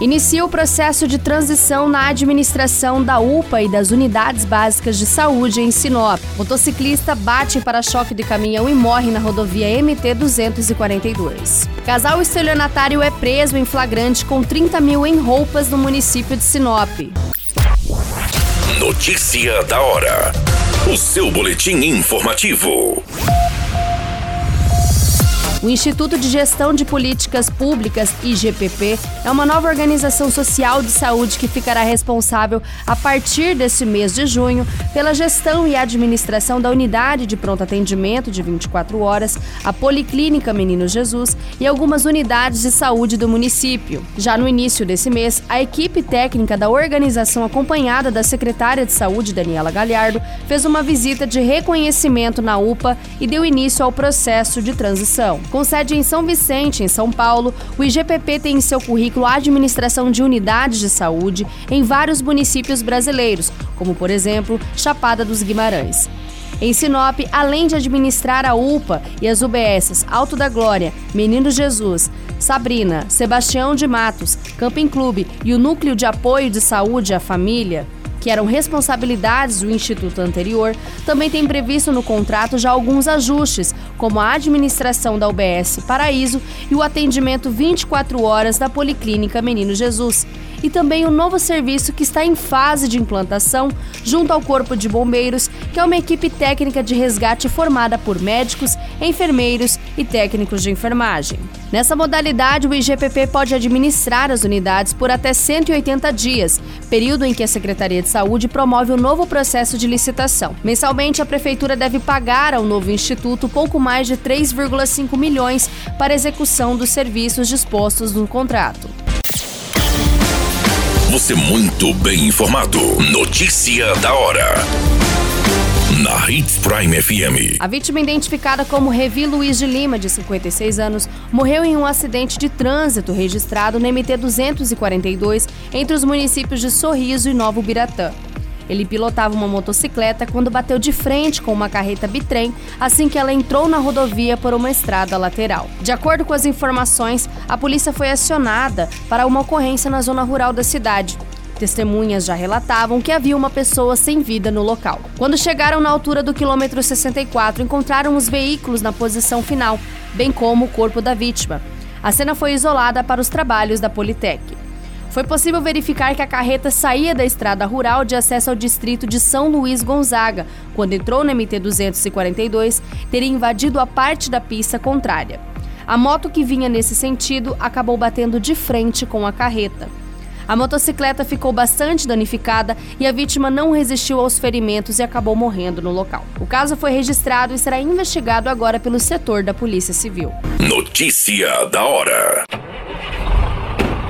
Inicia o processo de transição na administração da UPA e das unidades básicas de saúde em Sinop. Motociclista bate em para-choque de caminhão e morre na rodovia MT-242. Casal estelionatário é preso em flagrante com 30 mil em roupas no município de Sinop. Notícia da hora. O seu boletim informativo. O Instituto de Gestão de Políticas Públicas, IGPP, é uma nova organização social de saúde que ficará responsável, a partir deste mês de junho, pela gestão e administração da unidade de pronto atendimento de 24 horas, a Policlínica Menino Jesus e algumas unidades de saúde do município. Já no início desse mês, a equipe técnica da organização, acompanhada da secretária de Saúde, Daniela Galhardo, fez uma visita de reconhecimento na UPA e deu início ao processo de transição. Com sede em São Vicente, em São Paulo, o IGPP tem em seu currículo a administração de unidades de saúde em vários municípios brasileiros, como por exemplo Chapada dos Guimarães. Em Sinop, além de administrar a UPA e as UBSs Alto da Glória, Menino Jesus, Sabrina, Sebastião de Matos, Camping Clube e o Núcleo de Apoio de Saúde à Família, que eram responsabilidades do Instituto anterior, também tem previsto no contrato já alguns ajustes, como a administração da UBS Paraíso e o atendimento 24 horas da Policlínica Menino Jesus e também o um novo serviço que está em fase de implantação junto ao Corpo de Bombeiros, que é uma equipe técnica de resgate formada por médicos, enfermeiros e técnicos de enfermagem. Nessa modalidade, o IGPP pode administrar as unidades por até 180 dias, período em que a Secretaria de Saúde promove o um novo processo de licitação. Mensalmente, a Prefeitura deve pagar ao novo instituto pouco mais de 3,5 milhões para execução dos serviços dispostos no contrato. Você muito bem informado. Notícia da hora. Na Hits Prime FM. A vítima identificada como Revi Luiz de Lima, de 56 anos, morreu em um acidente de trânsito registrado no MT 242 entre os municípios de Sorriso e Novo Biratã. Ele pilotava uma motocicleta quando bateu de frente com uma carreta bitrem assim que ela entrou na rodovia por uma estrada lateral. De acordo com as informações, a polícia foi acionada para uma ocorrência na zona rural da cidade. Testemunhas já relatavam que havia uma pessoa sem vida no local. Quando chegaram na altura do quilômetro 64, encontraram os veículos na posição final, bem como o corpo da vítima. A cena foi isolada para os trabalhos da Politec. Foi possível verificar que a carreta saía da estrada rural de acesso ao distrito de São Luís Gonzaga. Quando entrou no MT-242, teria invadido a parte da pista contrária. A moto que vinha nesse sentido acabou batendo de frente com a carreta. A motocicleta ficou bastante danificada e a vítima não resistiu aos ferimentos e acabou morrendo no local. O caso foi registrado e será investigado agora pelo setor da Polícia Civil. Notícia da hora.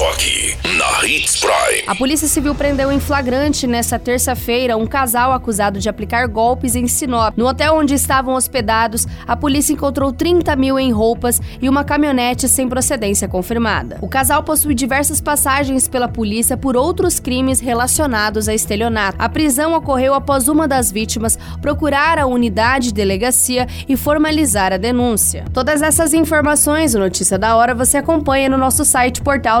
Só aqui, na Hits Prime. A Polícia Civil prendeu em flagrante nesta terça-feira um casal acusado de aplicar golpes em Sinop. No hotel onde estavam hospedados, a polícia encontrou 30 mil em roupas e uma caminhonete sem procedência confirmada. O casal possui diversas passagens pela polícia por outros crimes relacionados a estelionato. A prisão ocorreu após uma das vítimas procurar a unidade de delegacia e formalizar a denúncia. Todas essas informações, Notícia da Hora, você acompanha no nosso site Portal